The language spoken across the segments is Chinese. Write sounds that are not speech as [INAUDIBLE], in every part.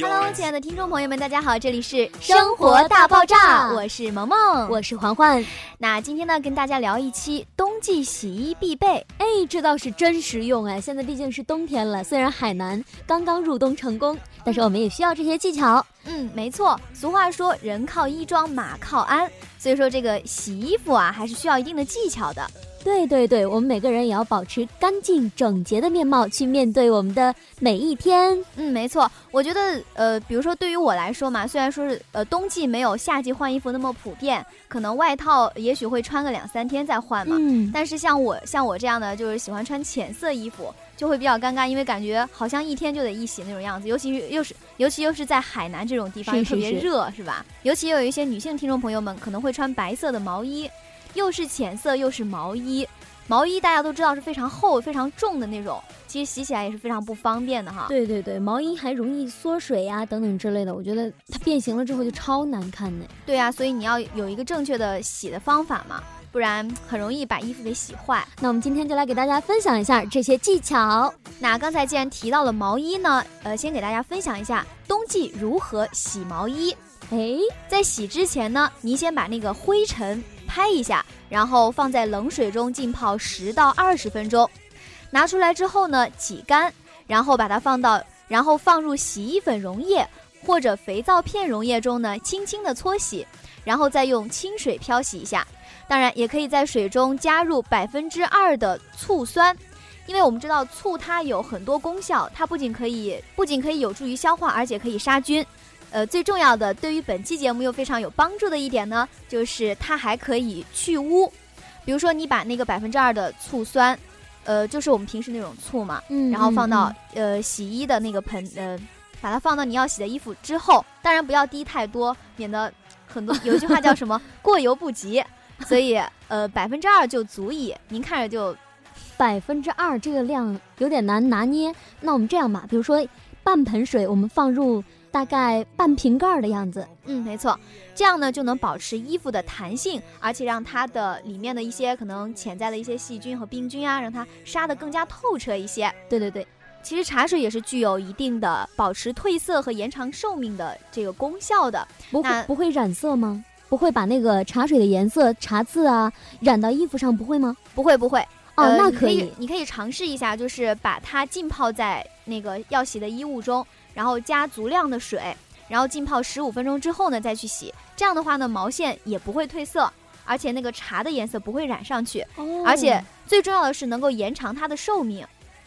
Hello，亲爱的听众朋友们，大家好，这里是生活大爆炸，我是萌萌，我是环环。那今天呢，跟大家聊一期冬季洗衣必备。哎，这倒是真实用哎！现在毕竟是冬天了，虽然海南刚刚入冬成功，但是我们也需要这些技巧。嗯，没错。俗话说，人靠衣装，马靠鞍，所以说这个洗衣服啊，还是需要一定的技巧的。对对对，我们每个人也要保持干净整洁的面貌去面对我们的每一天。嗯，没错。我觉得，呃，比如说对于我来说嘛，虽然说是呃冬季没有夏季换衣服那么普遍，可能外套也许会穿个两三天再换嘛。嗯。但是像我像我这样的，就是喜欢穿浅色衣服，就会比较尴尬，因为感觉好像一天就得一洗那种样子。尤其是又是尤其又是在海南这种地方，特别热，是吧？尤其有一些女性听众朋友们可能会穿白色的毛衣。又是浅色又是毛衣，毛衣大家都知道是非常厚、非常重的那种，其实洗起来也是非常不方便的哈。对对对，毛衣还容易缩水呀，等等之类的，我觉得它变形了之后就超难看的。对呀，所以你要有一个正确的洗的方法嘛，不然很容易把衣服给洗坏。那我们今天就来给大家分享一下这些技巧。那刚才既然提到了毛衣呢，呃，先给大家分享一下冬季如何洗毛衣。哎，在洗之前呢，你先把那个灰尘。拍一下，然后放在冷水中浸泡十到二十分钟，拿出来之后呢，挤干，然后把它放到，然后放入洗衣粉溶液或者肥皂片溶液中呢，轻轻的搓洗，然后再用清水漂洗一下。当然，也可以在水中加入百分之二的醋酸，因为我们知道醋它有很多功效，它不仅可以不仅可以有助于消化，而且可以杀菌。呃，最重要的，对于本期节目又非常有帮助的一点呢，就是它还可以去污。比如说，你把那个百分之二的醋酸，呃，就是我们平时那种醋嘛，嗯，然后放到呃洗衣的那个盆，呃，把它放到你要洗的衣服之后，当然不要滴太多，免得很多 [LAUGHS] 有一句话叫什么“过犹不及”，所以呃百分之二就足以。您看着就百分之二这个量有点难拿捏，那我们这样吧，比如说半盆水，我们放入。大概半瓶盖的样子，嗯，没错，这样呢就能保持衣服的弹性，而且让它的里面的一些可能潜在的一些细菌和病菌啊，让它杀得更加透彻一些。对对对，其实茶水也是具有一定的保持褪色和延长寿命的这个功效的。不会不会染色吗？不会把那个茶水的颜色、茶渍啊染到衣服上？不会吗？不会不会。哦，那可以，你可以尝试一下，就是把它浸泡在那个要洗的衣物中。然后加足量的水，然后浸泡十五分钟之后呢，再去洗。这样的话呢，毛线也不会褪色，而且那个茶的颜色不会染上去。哦。而且最重要的是能够延长它的寿命，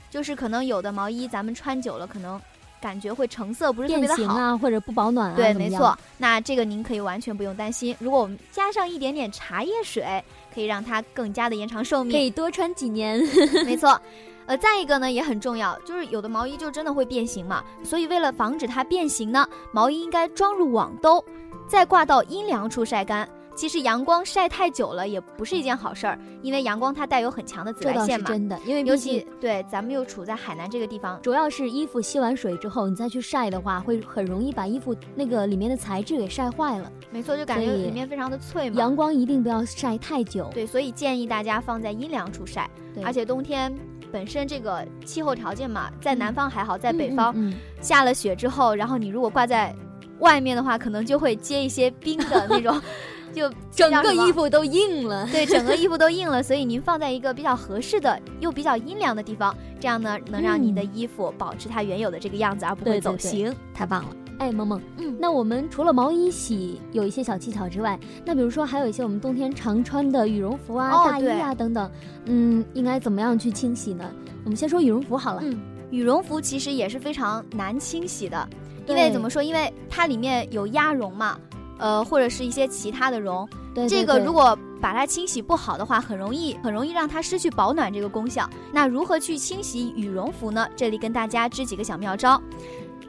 就是可能有的毛衣咱们穿久了，可能感觉会成色不是特别的好啊，或者不保暖啊。对，没错。那这个您可以完全不用担心。如果我们加上一点点茶叶水，可以让它更加的延长寿命，可以多穿几年。[LAUGHS] 没错。呃，再一个呢也很重要，就是有的毛衣就真的会变形嘛，所以为了防止它变形呢，毛衣应该装入网兜，再挂到阴凉处晒干。其实阳光晒太久了也不是一件好事儿，因为阳光它带有很强的紫外线嘛。真的，因为尤其对咱们又处在海南这个地方，主要是衣服吸完水之后，你再去晒的话，会很容易把衣服那个里面的材质给晒坏了。没错，就感觉里面非常的脆嘛。阳光一定不要晒太久。对，所以建议大家放在阴凉处晒。而且冬天。本身这个气候条件嘛，在南方还好，在北方下了雪之后，然后你如果挂在外面的话，可能就会结一些冰的那种，[LAUGHS] 就整个衣服都硬了。对，整个衣服都硬了。所以 [LAUGHS] 您放在一个比较合适的又比较阴凉的地方，这样呢能让您的衣服保持它原有的这个样子，而不会走形。太棒了！哎，萌萌，嗯，那我们除了毛衣洗有一些小技巧之外，那比如说还有一些我们冬天常穿的羽绒服啊、大衣啊等等，嗯，应该怎么样去清洗呢？我们先说羽绒服好了。嗯，羽绒服其实也是非常难清洗的，因为怎么说？因为它里面有鸭绒嘛，呃，或者是一些其他的绒。对，这个如果把它清洗不好的话，很容易很容易让它失去保暖这个功效。那如何去清洗羽绒服呢？这里跟大家支几个小妙招。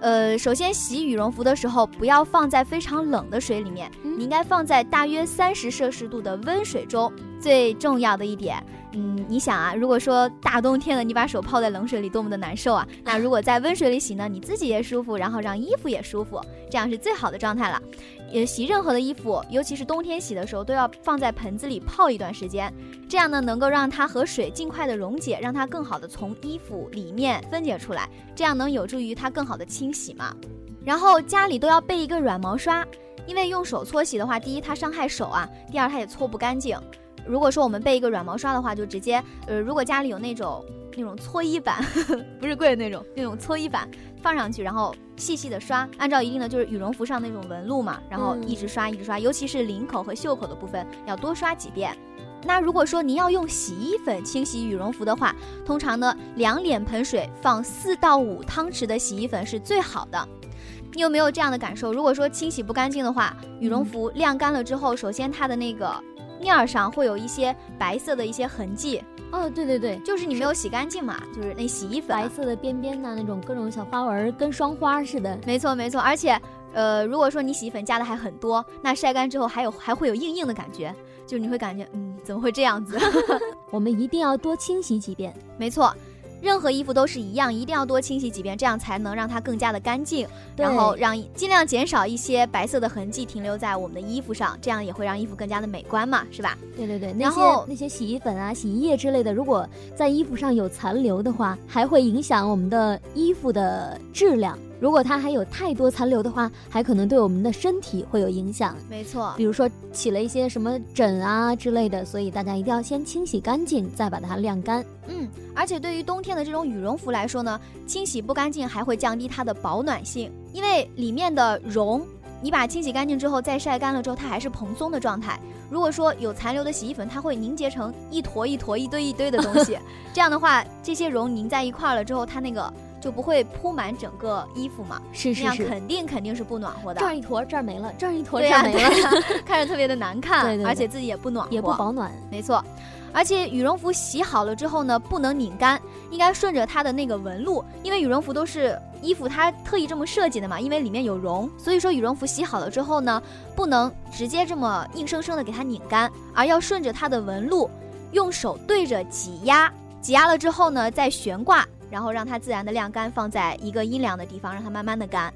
呃，首先洗羽绒服的时候，不要放在非常冷的水里面，你应该放在大约三十摄氏度的温水中。最重要的一点，嗯，你想啊，如果说大冬天的你把手泡在冷水里，多么的难受啊！那如果在温水里洗呢，你自己也舒服，然后让衣服也舒服，这样是最好的状态了。也洗任何的衣服，尤其是冬天洗的时候，都要放在盆子里泡一段时间，这样呢能够让它和水尽快的溶解，让它更好的从衣服里面分解出来，这样能有助于它更好的清洗嘛。然后家里都要备一个软毛刷，因为用手搓洗的话，第一它伤害手啊，第二它也搓不干净。如果说我们备一个软毛刷的话，就直接，呃，如果家里有那种那种搓衣板，[LAUGHS] 不是贵的那种，那种搓衣板放上去，然后细细的刷，按照一定的就是羽绒服上那种纹路嘛，然后一直刷一直刷，尤其是领口和袖口的部分要多刷几遍。那如果说您要用洗衣粉清洗羽绒服的话，通常呢两脸盆水放四到五汤匙的洗衣粉是最好的。你有没有这样的感受？如果说清洗不干净的话，羽绒服晾干了之后，首先它的那个。面儿上会有一些白色的一些痕迹哦，对对对，就是你没有洗干净嘛，就是那洗衣粉白色的边边呐，那种各种小花纹，跟霜花似的。没错没错，而且，呃，如果说你洗衣粉加的还很多，那晒干之后还有还会有硬硬的感觉，就是你会感觉，嗯，怎么会这样子？[LAUGHS] 我们一定要多清洗几遍。没错。任何衣服都是一样，一定要多清洗几遍，这样才能让它更加的干净，然后让尽量减少一些白色的痕迹停留在我们的衣服上，这样也会让衣服更加的美观嘛，是吧？对对对，然后那些洗衣粉啊、洗衣液之类的，如果在衣服上有残留的话，还会影响我们的衣服的质量。如果它还有太多残留的话，还可能对我们的身体会有影响。没错，比如说起了一些什么疹啊之类的，所以大家一定要先清洗干净，再把它晾干。嗯，而且对于冬天的这种羽绒服来说呢，清洗不干净还会降低它的保暖性，因为里面的绒，你把清洗干净之后再晒干了之后，它还是蓬松的状态。如果说有残留的洗衣粉，它会凝结成一坨一坨、一堆一堆的东西。[LAUGHS] 这样的话，这些绒凝在一块儿了之后，它那个。就不会铺满整个衣服嘛？是是是，肯定肯定是不暖和的。这儿一坨，这儿没了，这儿一坨，这儿没了，[LAUGHS] 看着特别的难看，对对，而且自己也不暖和，也不保暖。没错，而且羽绒服洗好了之后呢，不能拧干，应该顺着它的那个纹路，因为羽绒服都是衣服它特意这么设计的嘛，因为里面有绒，所以说羽绒服洗好了之后呢，不能直接这么硬生生的给它拧干，而要顺着它的纹路，用手对着挤压，挤压了之后呢，再悬挂。然后让它自然的晾干，放在一个阴凉的地方，让它慢慢的干。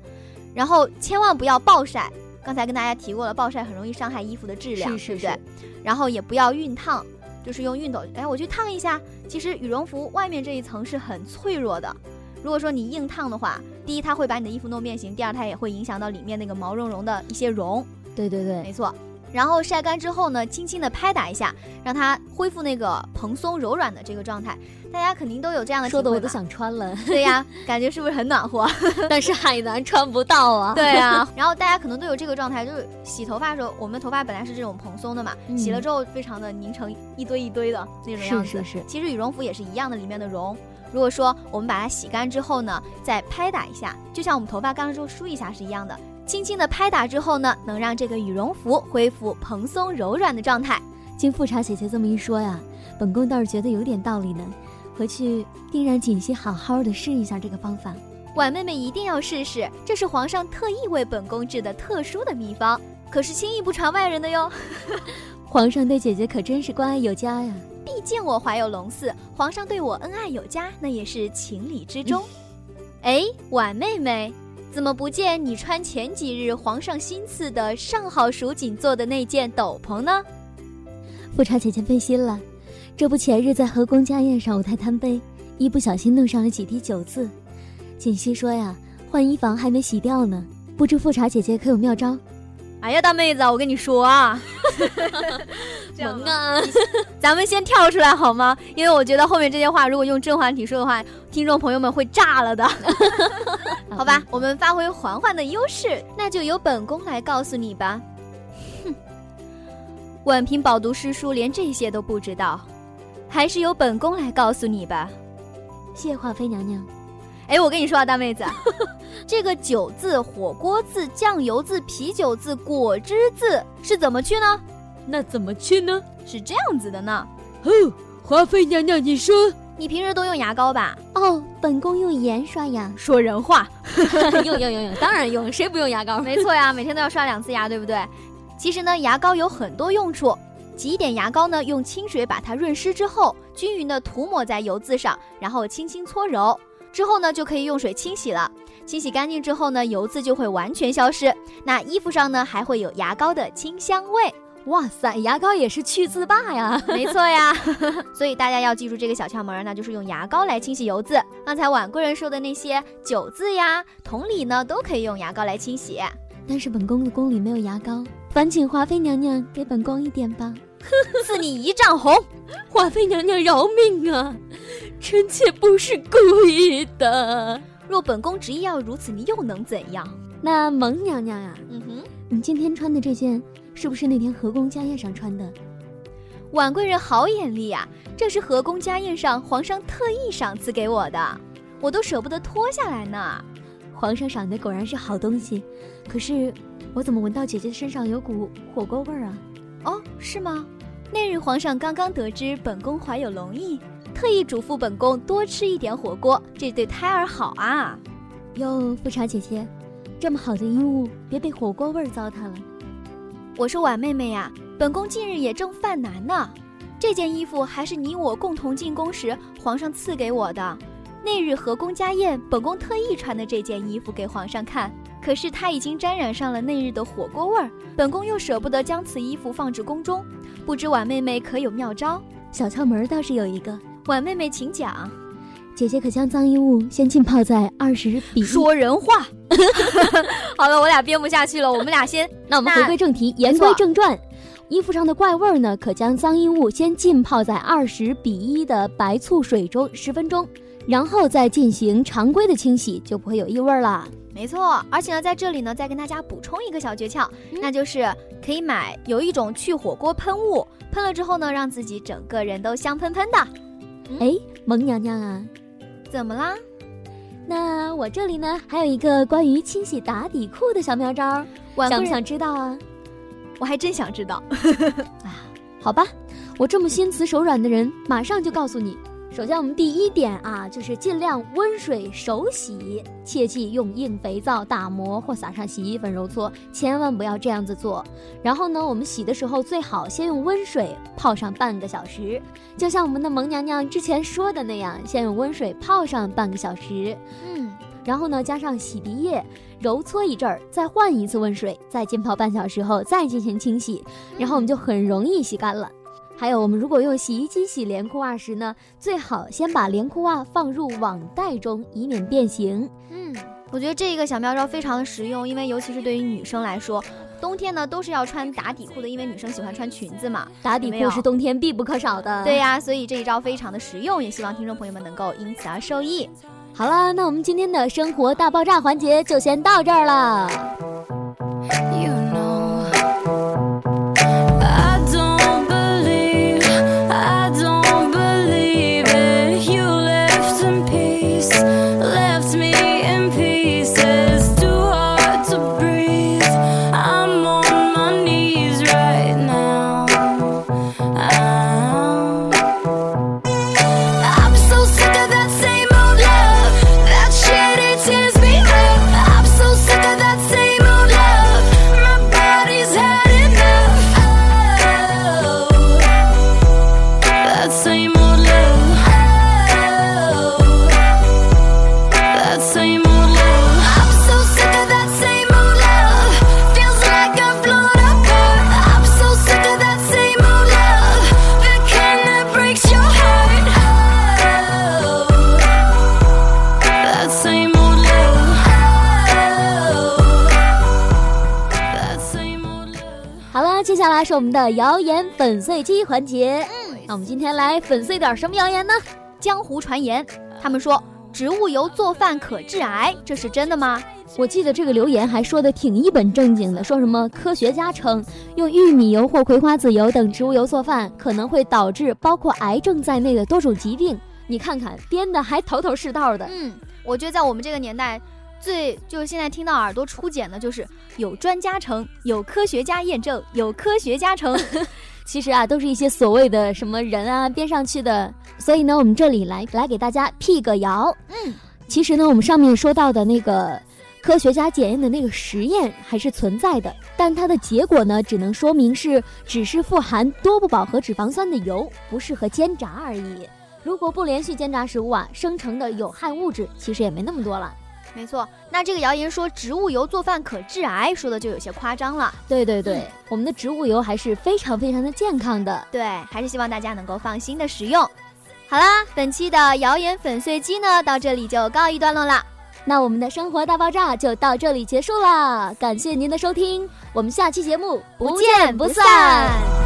然后千万不要暴晒，刚才跟大家提过了，暴晒很容易伤害衣服的质量，是不对？然后也不要熨烫，就是用熨斗，哎，我去烫一下。其实羽绒服外面这一层是很脆弱的，如果说你硬烫的话，第一它会把你的衣服弄变形，第二它也会影响到里面那个毛茸茸的一些绒。对对对，没错。然后晒干之后呢，轻轻的拍打一下，让它恢复那个蓬松柔软的这个状态。大家肯定都有这样的说的我都想穿了。[LAUGHS] [LAUGHS] 对呀，感觉是不是很暖和？[LAUGHS] 但是海南穿不到啊。对啊，然后大家可能都有这个状态，就是洗头发的时候，我们头发本来是这种蓬松的嘛，洗了之后非常的拧成一堆一堆的那种样子。是是是。其实羽绒服也是一样的，里面的绒，如果说我们把它洗干之后呢，再拍打一下，就像我们头发干了之后梳一下是一样的。轻轻的拍打之后呢，能让这个羽绒服恢复蓬松柔软的状态。经富察姐姐这么一说呀，本宫倒是觉得有点道理呢。回去定让锦汐好好的试一下这个方法。婉妹妹一定要试试，这是皇上特意为本宫制的特殊的秘方，可是轻易不传外人的哟。[LAUGHS] 皇上对姐姐可真是关爱有加呀。毕竟我怀有龙嗣，皇上对我恩爱有加，那也是情理之中。[LAUGHS] 哎，婉妹妹。怎么不见你穿前几日皇上新赐的上好蜀锦做的那件斗篷呢？富察姐姐费心了，这不前日在和宫家宴上我太贪杯，一不小心弄上了几滴酒渍。锦溪说呀，换衣房还没洗掉呢，不知富察姐姐可有妙招？哎呀，大妹子，我跟你说啊，[LAUGHS] 萌啊，[LAUGHS] 咱们先跳出来好吗？因为我觉得后面这些话如果用甄嬛体说的话，听众朋友们会炸了的。[LAUGHS] 好吧，我们发挥嬛嬛的优势，那就由本宫来告诉你吧。哼，婉嫔饱读诗书，连这些都不知道，还是由本宫来告诉你吧。谢华妃娘娘。哎，我跟你说啊，大妹子，[LAUGHS] 这个酒字、火锅字、酱油字、啤酒字、果汁字是怎么去呢？那怎么去呢？是这样子的呢。哦，华妃娘娘，你说。你平时都用牙膏吧？哦，本宫用盐刷牙。说人话，[LAUGHS] 用用用用，当然用，谁不用牙膏？没错呀，[LAUGHS] 每天都要刷两次牙，对不对？其实呢，牙膏有很多用处。挤一点牙膏呢，用清水把它润湿之后，均匀的涂抹在油渍上，然后轻轻搓揉，之后呢，就可以用水清洗了。清洗干净之后呢，油渍就会完全消失。那衣服上呢，还会有牙膏的清香味。哇塞，牙膏也是去渍霸呀！[LAUGHS] 没错呀，[LAUGHS] 所以大家要记住这个小窍门，那就是用牙膏来清洗油渍。刚才婉贵人说的那些酒渍呀、同理呢，都可以用牙膏来清洗。但是本宫的宫里没有牙膏，烦请华妃娘娘给本宫一点吧，赐你一丈红。华妃娘娘饶命啊！臣妾不是故意的。若本宫执意要如此，你又能怎样？那蒙娘娘呀，嗯哼，你今天穿的这件。是不是那天河宫家宴上穿的？婉贵人好眼力呀！这是河宫家宴上皇上特意赏赐给我的，我都舍不得脱下来呢。皇上赏的果然是好东西，可是我怎么闻到姐姐身上有股火锅味儿啊？哦，是吗？那日皇上刚刚得知本宫怀有龙裔，特意嘱咐本宫多吃一点火锅，这对胎儿好啊。哟，富察姐姐，这么好的衣物，别被火锅味儿糟蹋了。我说婉妹妹呀，本宫近日也正犯难呢。这件衣服还是你我共同进宫时皇上赐给我的。那日和宫家宴，本宫特意穿的这件衣服给皇上看，可是它已经沾染上了那日的火锅味儿。本宫又舍不得将此衣服放置宫中，不知婉妹妹可有妙招？小窍门倒是有一个，婉妹妹请讲。姐姐可将脏衣物先浸泡在二十比说人话。[LAUGHS] 好了，我俩编不下去了，我们俩先。[LAUGHS] 那我们回归正题，言归正传。衣服上的怪味儿呢，可将脏衣物先浸泡在二十比一的白醋水中十分钟，然后再进行常规的清洗，就不会有异味了。没错，而且呢，在这里呢，再跟大家补充一个小诀窍，那就是可以买有一种去火锅喷雾，喷了之后呢，让自己整个人都香喷喷的。哎，萌娘娘啊！怎么啦？那我这里呢，还有一个关于清洗打底裤的小妙招，想不想知道啊？我还真想知道。[LAUGHS] 啊，好吧，我这么心慈手软的人，马上就告诉你。首先，我们第一点啊，就是尽量温水手洗，切记用硬肥皂打磨或撒上洗衣粉揉搓，千万不要这样子做。然后呢，我们洗的时候最好先用温水泡上半个小时，就像我们的萌娘娘之前说的那样，先用温水泡上半个小时，嗯，然后呢加上洗涤液揉搓一阵儿，再换一次温水，再浸泡半小时后再进行清洗，然后我们就很容易洗干了。还有，我们如果用洗衣机洗连裤袜时呢，最好先把连裤袜放入网袋中，以免变形。嗯，我觉得这一个小妙招非常的实用，因为尤其是对于女生来说，冬天呢都是要穿打底裤的，因为女生喜欢穿裙子嘛，打底裤是冬天必不可少的。对呀，所以这一招非常的实用，也希望听众朋友们能够因此而受益。好了，那我们今天的生活大爆炸环节就先到这儿了。是我们的谣言粉碎机环节。嗯，那我们今天来粉碎点什么谣言呢？江湖传言，他们说植物油做饭可致癌，这是真的吗？我记得这个留言还说的挺一本正经的，说什么科学家称用玉米油或葵花籽油等植物油做饭可能会导致包括癌症在内的多种疾病。你看看编的还头头是道的。嗯，我觉得在我们这个年代。最就是现在听到耳朵初茧的，就是有专家称，有科学家验证，有科学家称，[LAUGHS] 其实啊，都是一些所谓的什么人啊编上去的。所以呢，我们这里来来给大家辟个谣。嗯，其实呢，我们上面说到的那个科学家检验的那个实验还是存在的，但它的结果呢，只能说明是只是富含多不饱和脂肪酸的油，不适合煎炸而已。如果不连续煎炸食物啊，生成的有害物质其实也没那么多了。没错，那这个谣言说植物油做饭可致癌，说的就有些夸张了。对对对，我们的植物油还是非常非常的健康的。对，还是希望大家能够放心的食用。好啦，本期的谣言粉碎机呢，到这里就告一段落啦。那我们的生活大爆炸就到这里结束了，感谢您的收听，我们下期节目不见不散。